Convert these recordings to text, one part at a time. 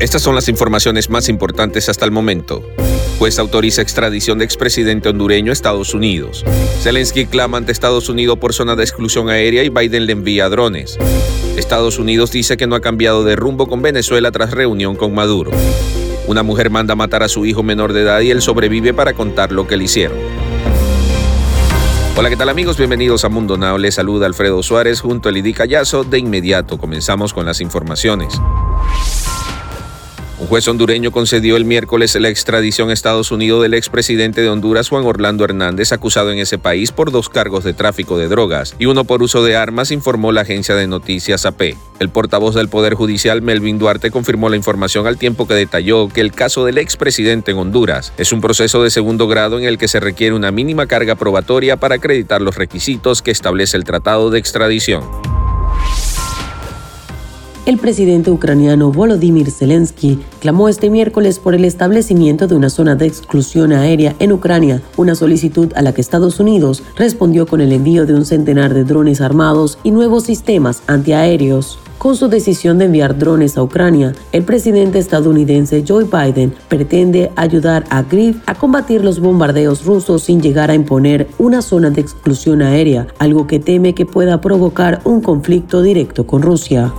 Estas son las informaciones más importantes hasta el momento. Juez autoriza extradición de expresidente hondureño a Estados Unidos. Zelensky clama ante Estados Unidos por zona de exclusión aérea y Biden le envía drones. Estados Unidos dice que no ha cambiado de rumbo con Venezuela tras reunión con Maduro. Una mujer manda matar a su hijo menor de edad y él sobrevive para contar lo que le hicieron. Hola, ¿qué tal amigos? Bienvenidos a Mundo Now. Les saluda Alfredo Suárez junto a Lidy Callazo. De inmediato comenzamos con las informaciones. Un juez hondureño concedió el miércoles la extradición a Estados Unidos del expresidente de Honduras, Juan Orlando Hernández, acusado en ese país por dos cargos de tráfico de drogas y uno por uso de armas, informó la agencia de noticias AP. El portavoz del Poder Judicial, Melvin Duarte, confirmó la información al tiempo que detalló que el caso del expresidente en Honduras es un proceso de segundo grado en el que se requiere una mínima carga probatoria para acreditar los requisitos que establece el Tratado de Extradición. El presidente ucraniano Volodymyr Zelensky clamó este miércoles por el establecimiento de una zona de exclusión aérea en Ucrania, una solicitud a la que Estados Unidos respondió con el envío de un centenar de drones armados y nuevos sistemas antiaéreos. Con su decisión de enviar drones a Ucrania, el presidente estadounidense Joe Biden pretende ayudar a Kyiv a combatir los bombardeos rusos sin llegar a imponer una zona de exclusión aérea, algo que teme que pueda provocar un conflicto directo con Rusia.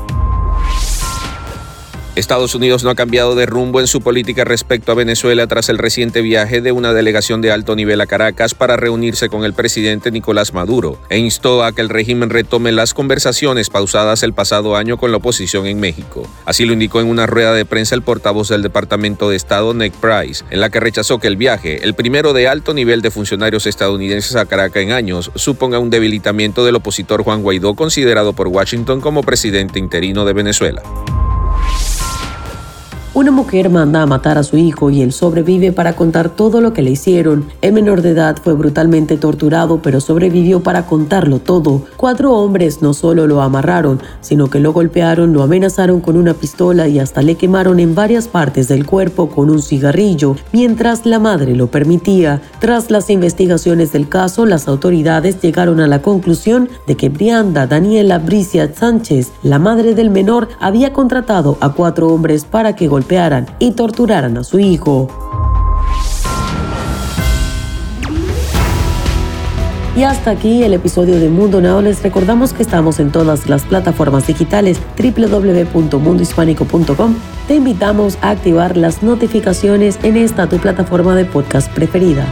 Estados Unidos no ha cambiado de rumbo en su política respecto a Venezuela tras el reciente viaje de una delegación de alto nivel a Caracas para reunirse con el presidente Nicolás Maduro e instó a que el régimen retome las conversaciones pausadas el pasado año con la oposición en México. Así lo indicó en una rueda de prensa el portavoz del Departamento de Estado, Nick Price, en la que rechazó que el viaje, el primero de alto nivel de funcionarios estadounidenses a Caracas en años, suponga un debilitamiento del opositor Juan Guaidó, considerado por Washington como presidente interino de Venezuela. Una mujer manda a matar a su hijo y él sobrevive para contar todo lo que le hicieron. El menor de edad fue brutalmente torturado, pero sobrevivió para contarlo todo. Cuatro hombres no solo lo amarraron, sino que lo golpearon, lo amenazaron con una pistola y hasta le quemaron en varias partes del cuerpo con un cigarrillo, mientras la madre lo permitía. Tras las investigaciones del caso, las autoridades llegaron a la conclusión de que Brianda Daniela Bricia Sánchez, la madre del menor, había contratado a cuatro hombres para que y torturaran a su hijo. Y hasta aquí el episodio de Mundo Now. Les recordamos que estamos en todas las plataformas digitales www.mundohispánico.com. Te invitamos a activar las notificaciones en esta tu plataforma de podcast preferida.